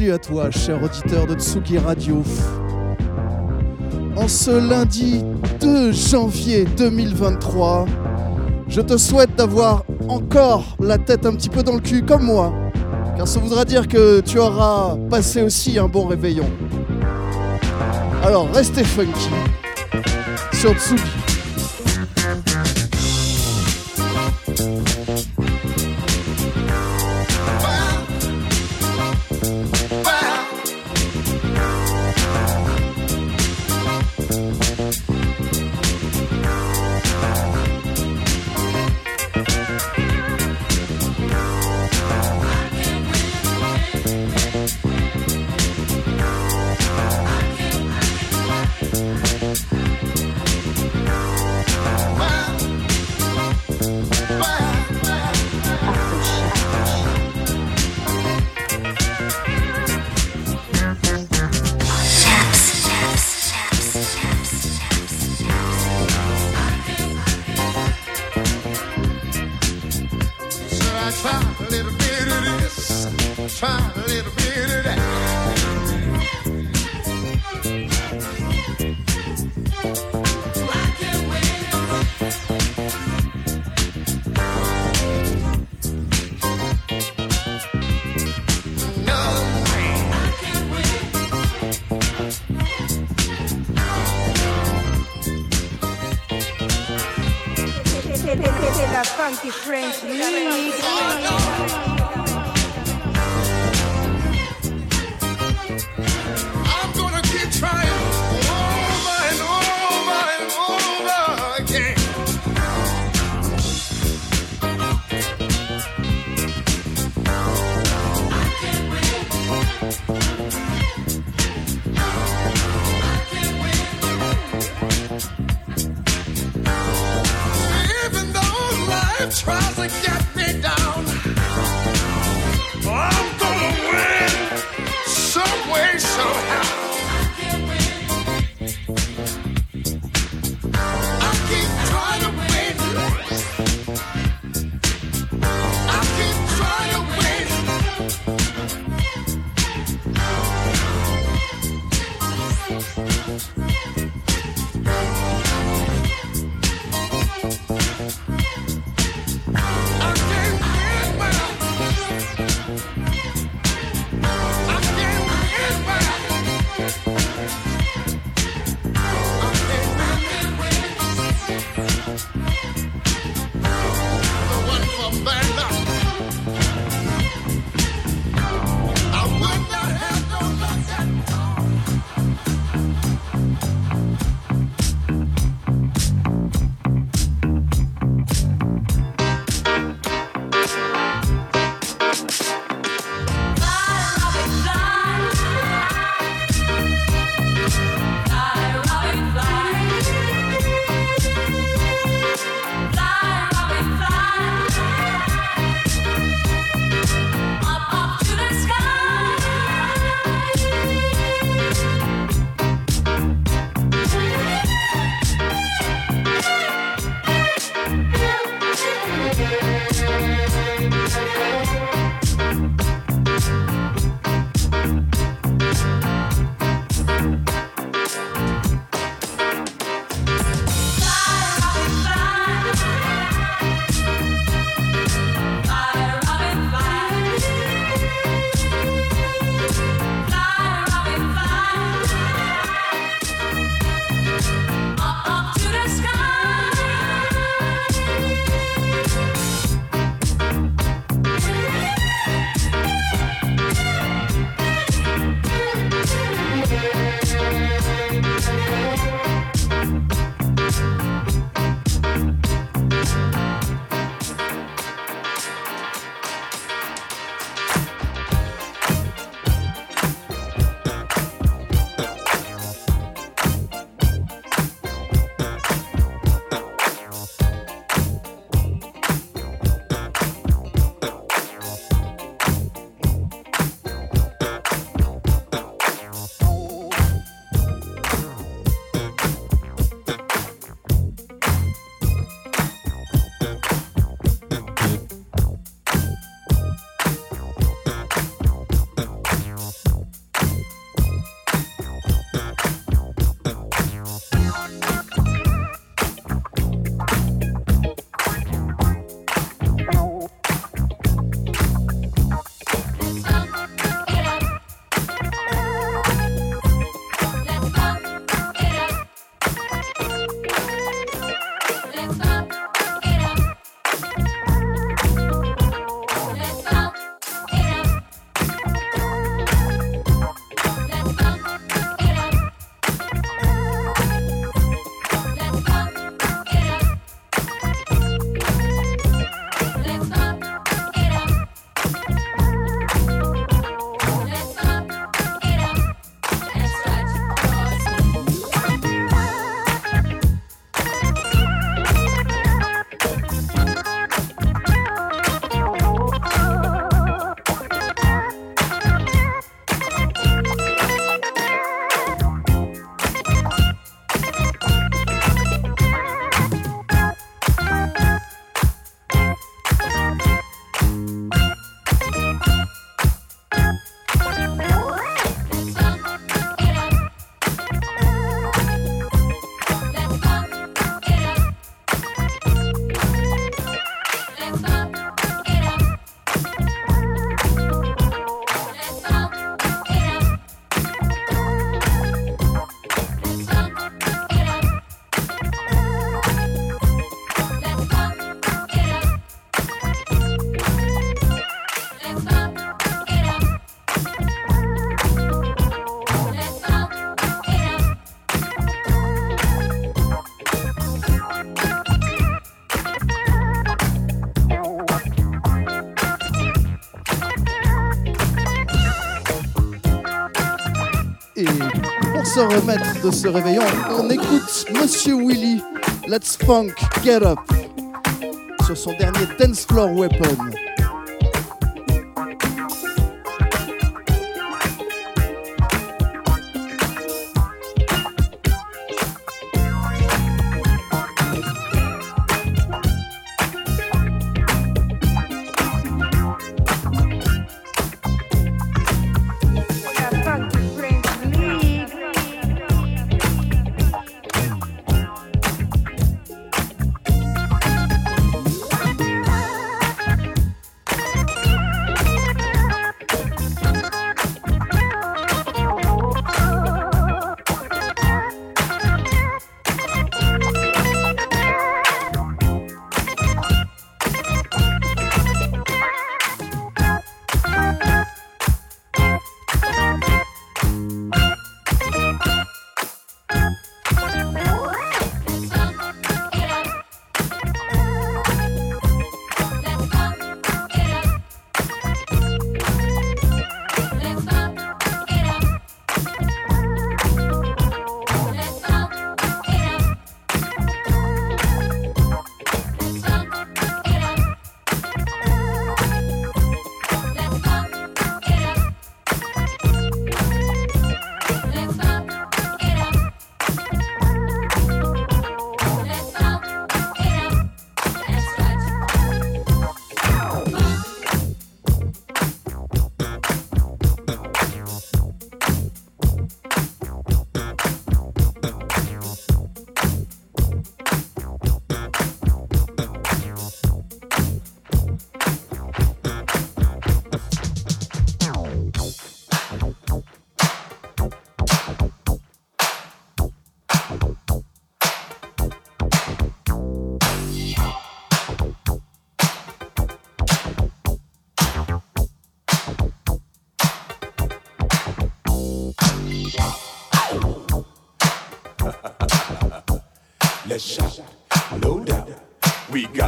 Salut à toi, cher auditeur de Tsugi Radio. En ce lundi 2 janvier 2023, je te souhaite d'avoir encore la tête un petit peu dans le cul comme moi, car ça voudra dire que tu auras passé aussi un bon réveillon. Alors restez funky sur Tsugi. remettre de ce réveillon, on écoute Monsieur Willy, Let's Funk, Get Up, sur son dernier Dance Floor Weapon.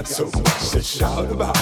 so much to shout about.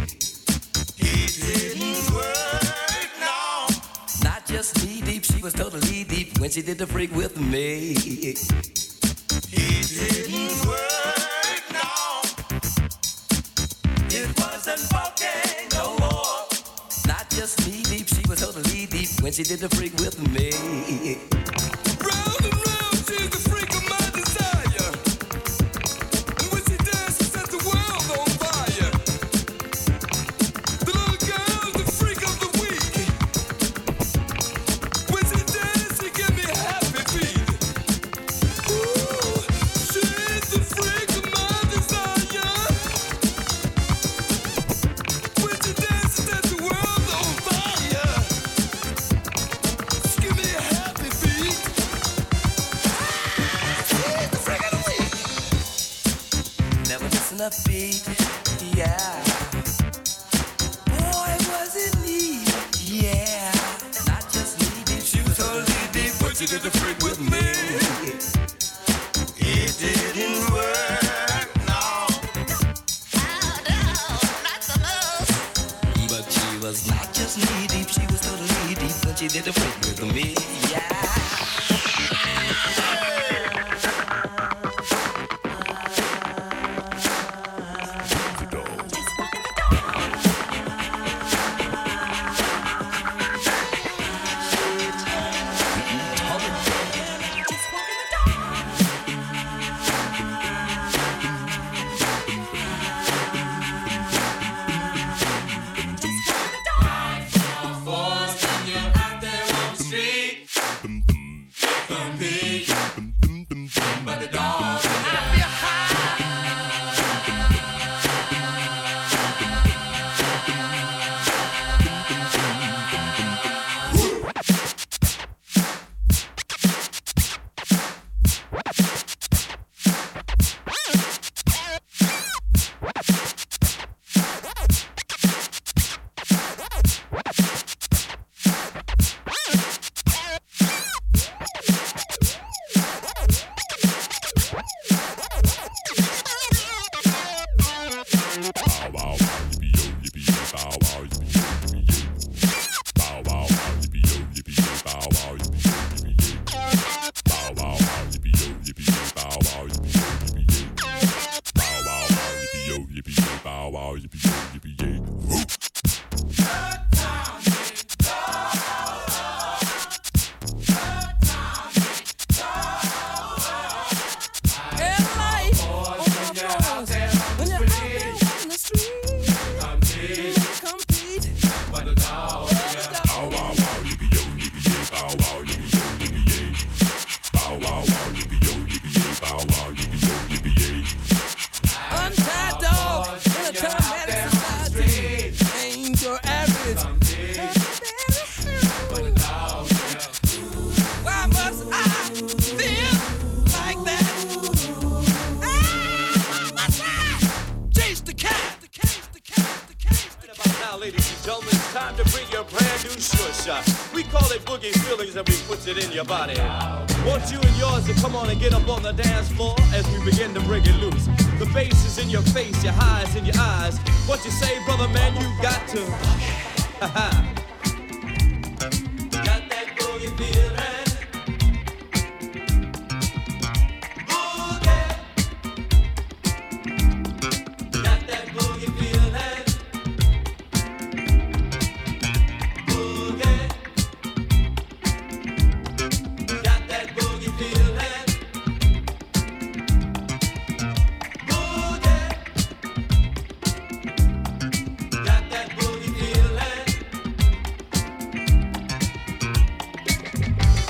chance he did the freak with me. It didn't work, no. It wasn't fucking no more. Not just me deep, she was totally deep when she did the freak with me.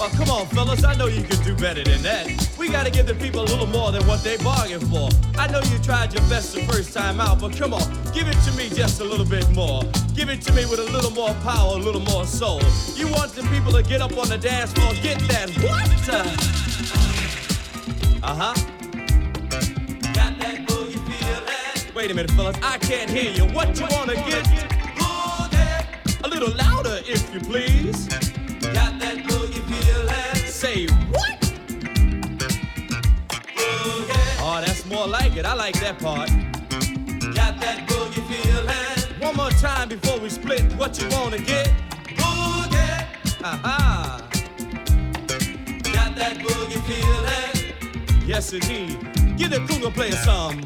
Oh, come on, fellas, I know you can do better than that. We gotta give the people a little more than what they bargained for. I know you tried your best the first time out, but come on, give it to me just a little bit more. Give it to me with a little more power, a little more soul. You want the people to get up on the dance floor, get that what? Uh huh. Got that boogie feeling. Wait a minute, fellas, I can't hear you. What you wanna get? A little louder, if you please. Got that boogie. Say what? Boogie. Oh, that's more like it. I like that part. Got that boogie feeling. One more time before we split. What you wanna get? Boogie. Aha. Got that boogie feeling. Yes, indeed. Give the cougar player some.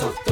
soft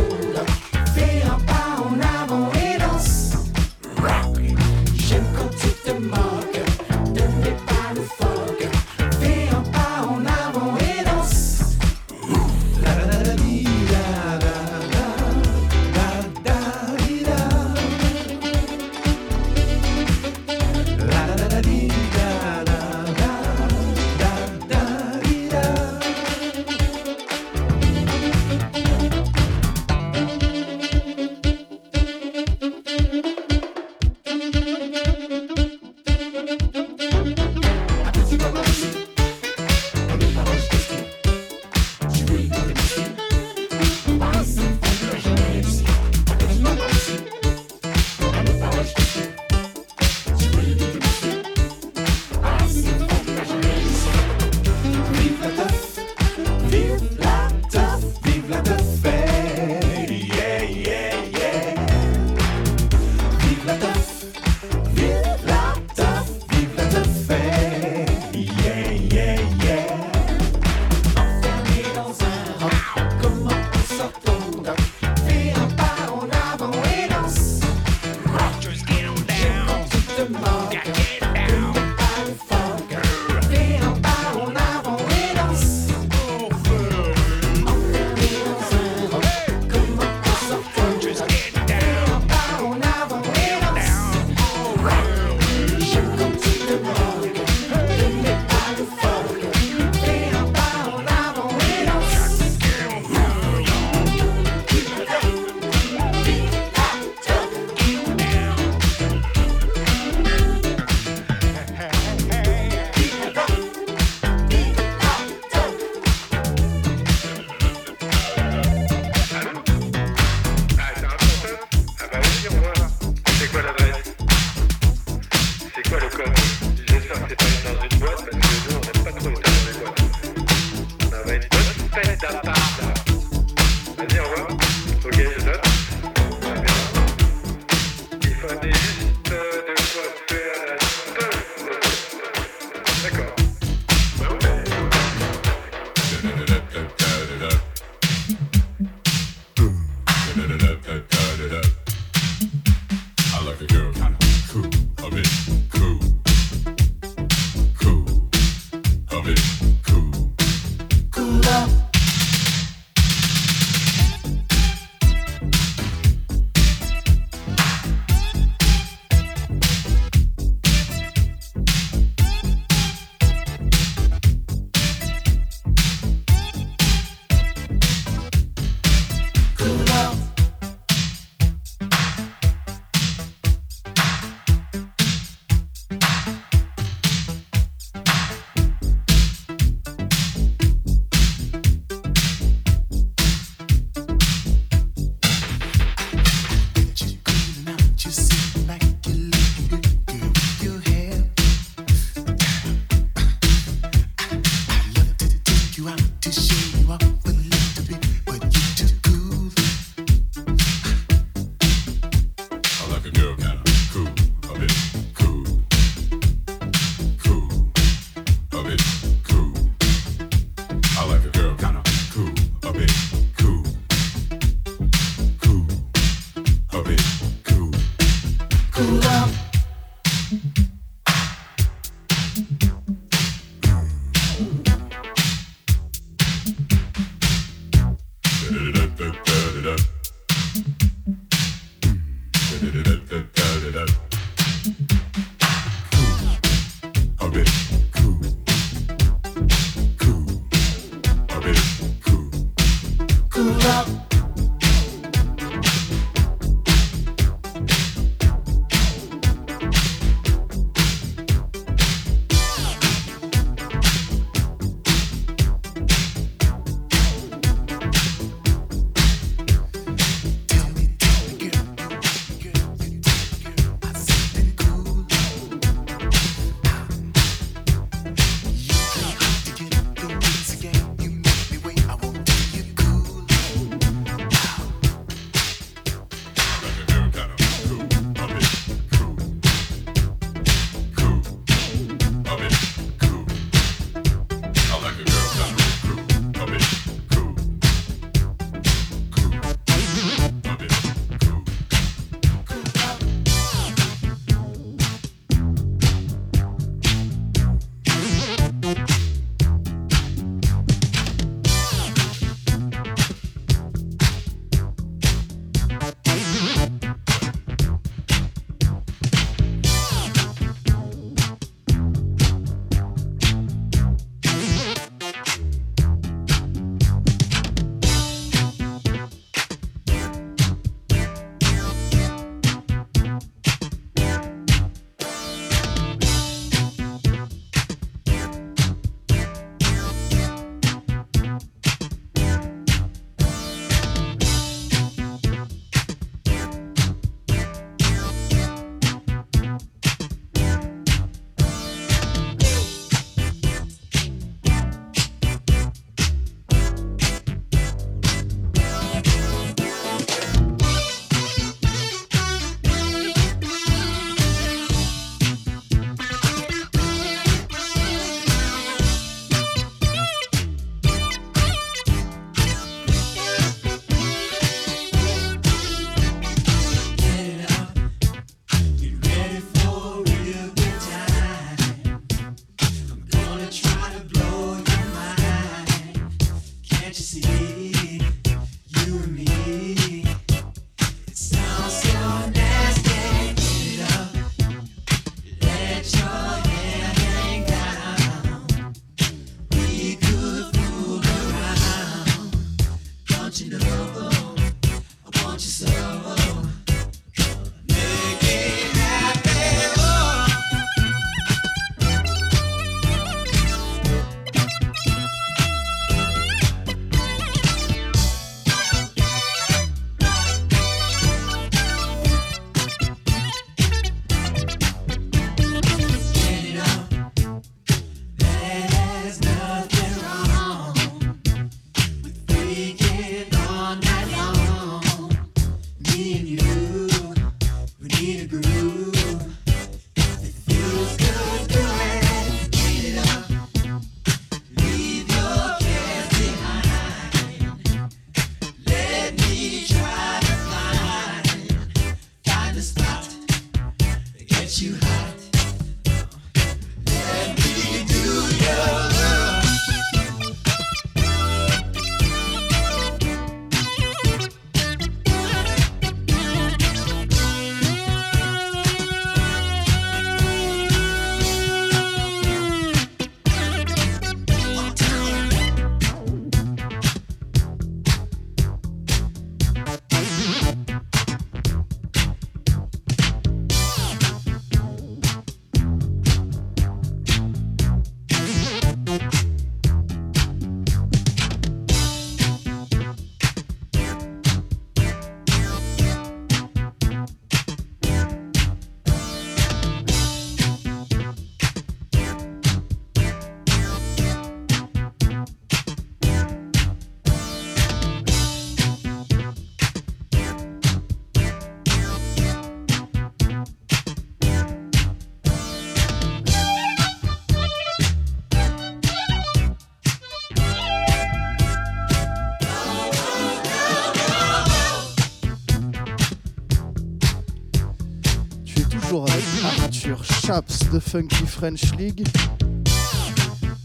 Chaps de Funky French League.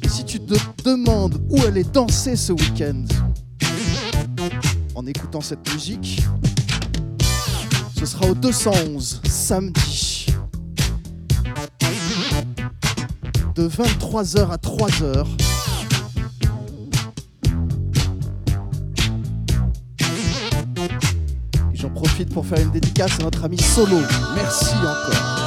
Et si tu te demandes où aller danser ce week-end en écoutant cette musique, ce sera au 211 samedi. De 23h à 3h. Et J'en profite pour faire une dédicace à notre ami Solo. Merci encore.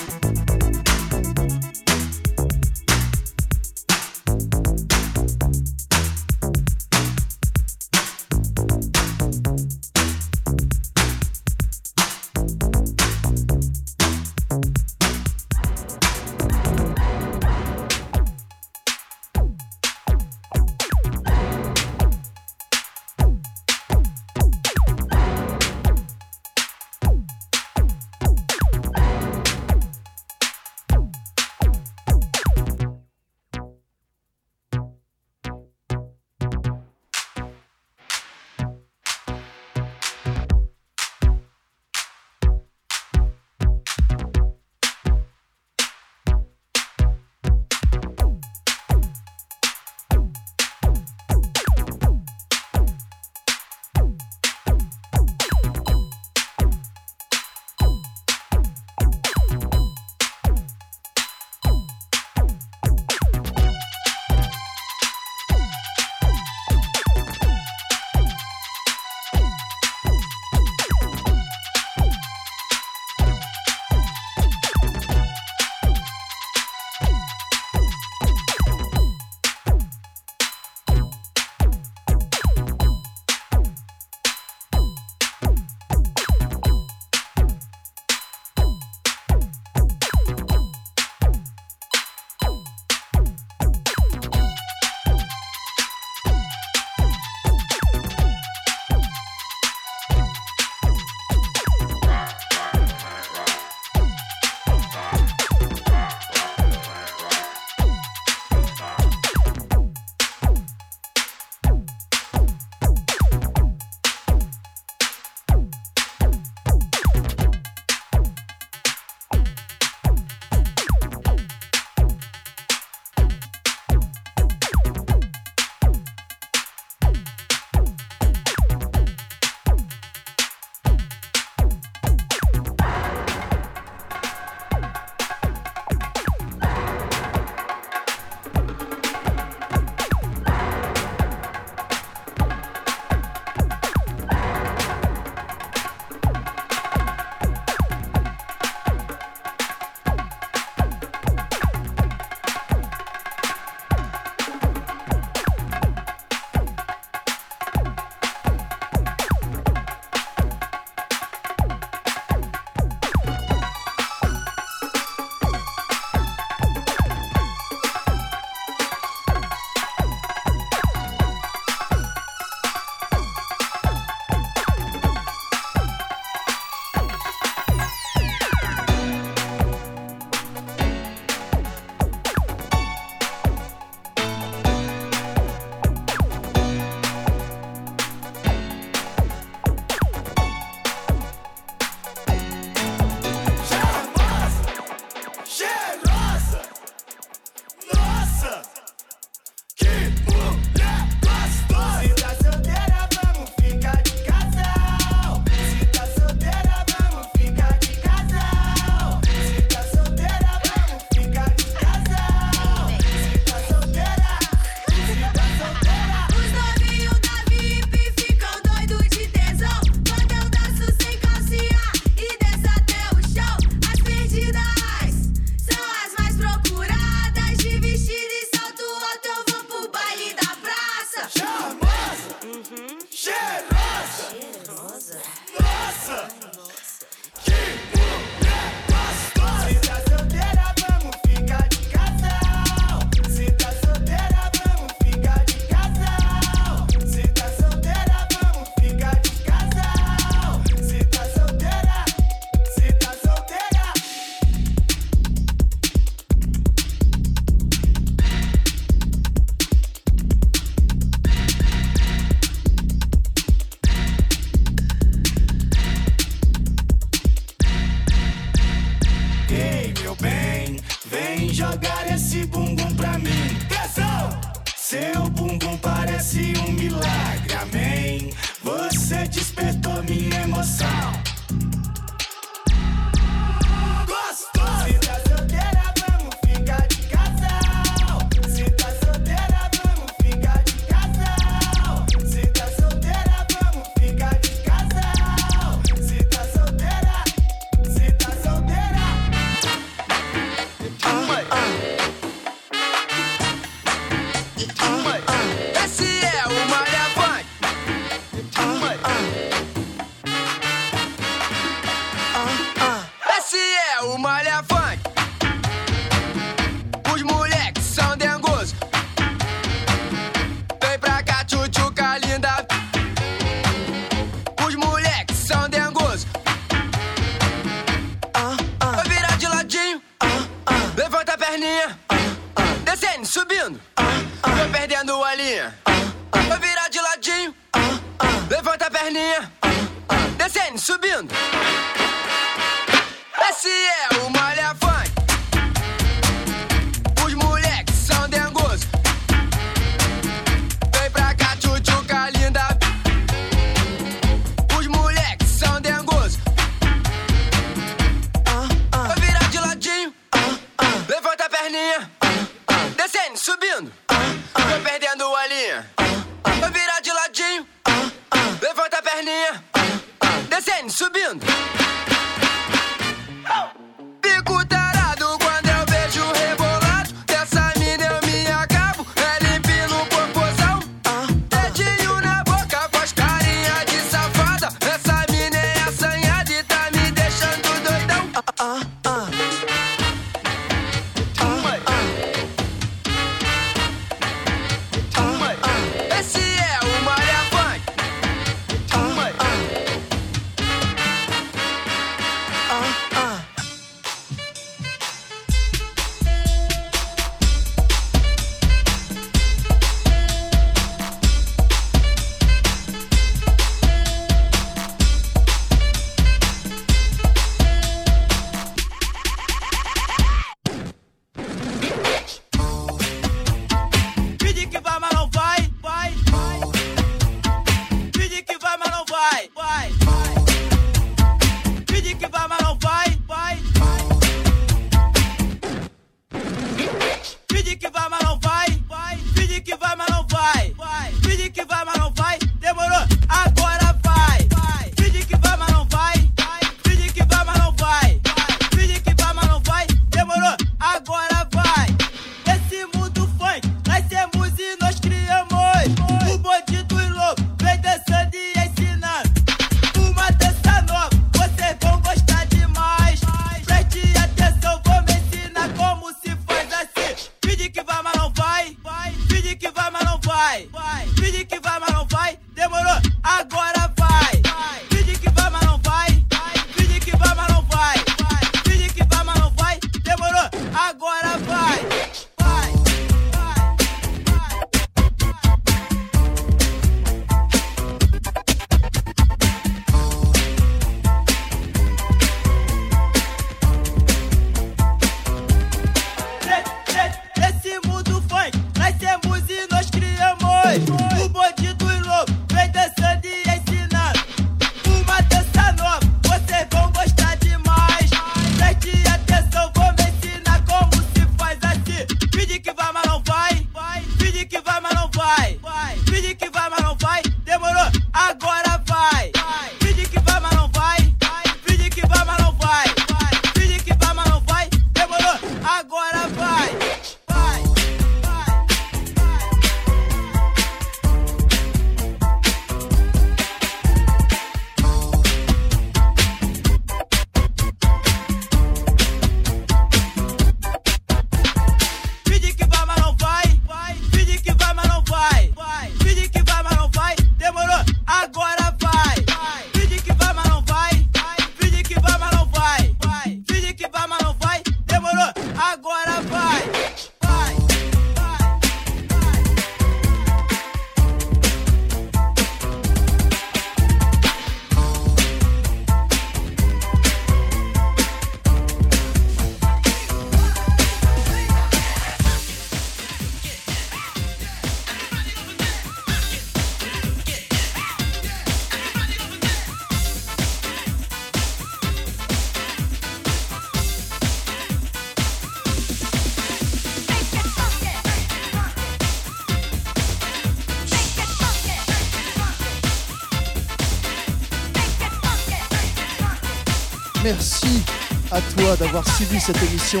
Merci à toi d'avoir suivi cette émission.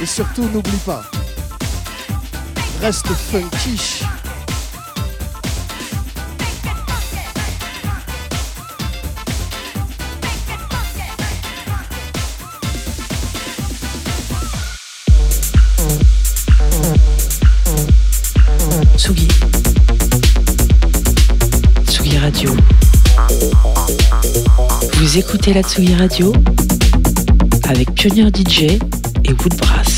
Et surtout, n'oublie pas, reste funky. Vous écoutez la Tsugi Radio avec Pionnier DJ et Woodbrass.